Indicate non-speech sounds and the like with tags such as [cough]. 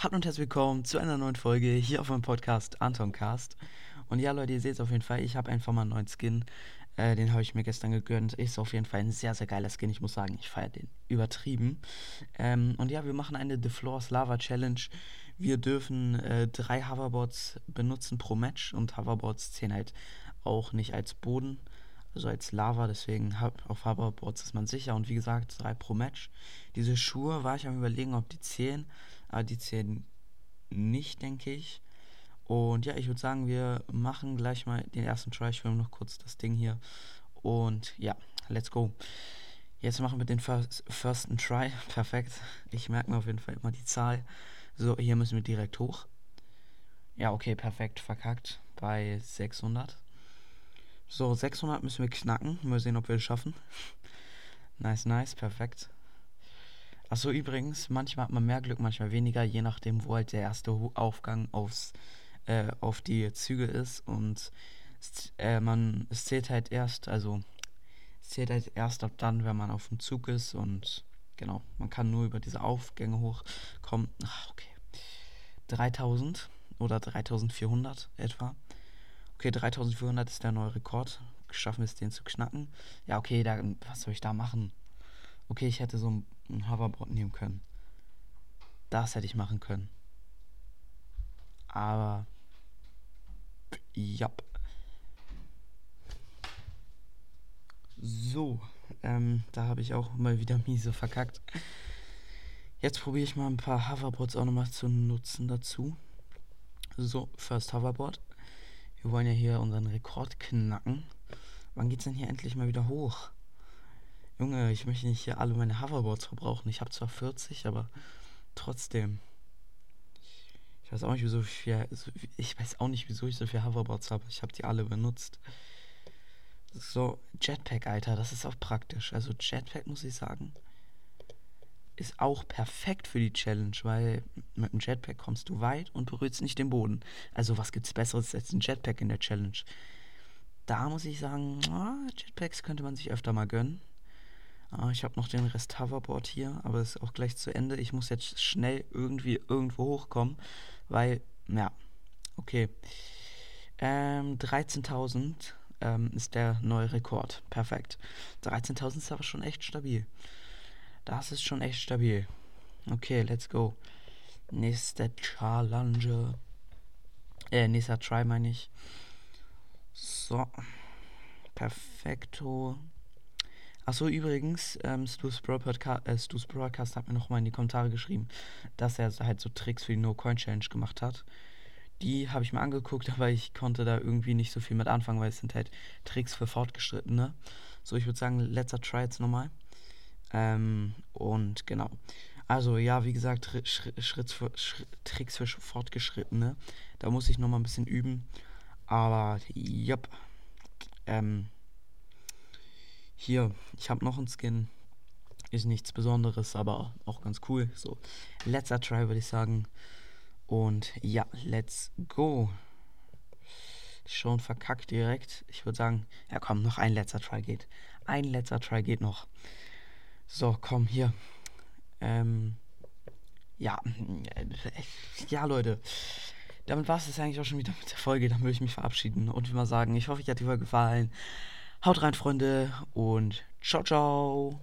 Hallo und herzlich willkommen zu einer neuen Folge hier auf meinem Podcast Antoncast. Und ja, Leute, ihr seht es auf jeden Fall, ich habe einfach mal einen neuen Skin. Äh, den habe ich mir gestern gegönnt. Ist auf jeden Fall ein sehr, sehr geiler Skin. Ich muss sagen, ich feiere den übertrieben. Ähm, und ja, wir machen eine The Floors Lava Challenge. Wir dürfen äh, drei Hoverboards benutzen pro Match und Hoverboards zählen halt auch nicht als Boden, also als Lava. Deswegen auf Hoverboards ist man sicher. Und wie gesagt, drei pro Match. Diese Schuhe war ich am Überlegen, ob die zählen aber die zählen nicht, denke ich. Und ja, ich würde sagen, wir machen gleich mal den ersten Try. Ich filme noch kurz das Ding hier. Und ja, let's go. Jetzt machen wir den first, firsten Try. [laughs] Perfekt. Ich merke mir auf jeden Fall immer die Zahl. So, hier müssen wir direkt hoch. Ja, okay, perfekt. Verkackt. Bei 600. So, 600 müssen wir knacken. Mal sehen, ob wir es schaffen. Nice, nice. Perfekt. Achso, übrigens, manchmal hat man mehr Glück, manchmal weniger, je nachdem, wo halt der erste Aufgang aufs, äh, auf die Züge ist. Und äh, man, es zählt halt erst, also es zählt halt erst ab dann, wenn man auf dem Zug ist. Und genau, man kann nur über diese Aufgänge hochkommen. Ach, okay. 3000 oder 3400 etwa. Okay, 3400 ist der neue Rekord. Schaffen wir es, den zu knacken? Ja, okay, da, was soll ich da machen? Okay, ich hätte so ein Hoverboard nehmen können. Das hätte ich machen können. Aber. Ja. So. Ähm, da habe ich auch mal wieder [laughs] miese verkackt. Jetzt probiere ich mal ein paar Hoverboards auch nochmal zu nutzen dazu. So, First Hoverboard. Wir wollen ja hier unseren Rekord knacken. Wann geht's denn hier endlich mal wieder hoch? Junge, ich möchte nicht hier alle meine Hoverboards verbrauchen. Ich habe zwar 40, aber trotzdem. Ich weiß auch nicht, wieso ich, ich weiß auch nicht, wieso ich so viele Hoverboards habe. Ich habe die alle benutzt. So, Jetpack, Alter, das ist auch praktisch. Also Jetpack, muss ich sagen, ist auch perfekt für die Challenge, weil mit dem Jetpack kommst du weit und berührst nicht den Boden. Also was gibt's Besseres als ein Jetpack in der Challenge? Da muss ich sagen, oh, Jetpacks könnte man sich öfter mal gönnen. Ah, ich habe noch den Rest Hoverboard hier, aber es ist auch gleich zu Ende. Ich muss jetzt schnell irgendwie irgendwo hochkommen, weil, ja, okay. Ähm, 13.000 ähm, ist der neue Rekord. Perfekt. 13.000 ist aber schon echt stabil. Das ist schon echt stabil. Okay, let's go. Nächste Challenge. Äh, nächster Try meine ich. So. Perfekto. Achso, übrigens, ähm, Stu's, Broadcast, äh, Stu's Broadcast hat mir nochmal in die Kommentare geschrieben, dass er halt so Tricks für die No-Coin-Challenge gemacht hat. Die habe ich mir angeguckt, [laughs] aber ich konnte da irgendwie nicht so viel mit anfangen, weil es sind halt Tricks für Fortgeschrittene. So, ich würde sagen, letzter Try jetzt nochmal. Ähm, und genau. Also, ja, wie gesagt, Schritt, Schritt für, Schritt, Tricks für Fortgeschrittene. Da muss ich nochmal ein bisschen üben. Aber, jupp. Ähm, hier, ich habe noch einen Skin. Ist nichts Besonderes, aber auch ganz cool. So, letzter Try würde ich sagen. Und ja, let's go. Schon verkackt direkt. Ich würde sagen, ja komm, noch ein letzter Try geht. Ein letzter Try geht noch. So, komm, hier. Ähm, ja, äh, ja, Leute. Damit war es eigentlich auch schon wieder mit der Folge. Dann würde ich mich verabschieden und wie mal sagen, ich hoffe, euch hat die Folge gefallen. Haut rein, Freunde, und ciao, ciao.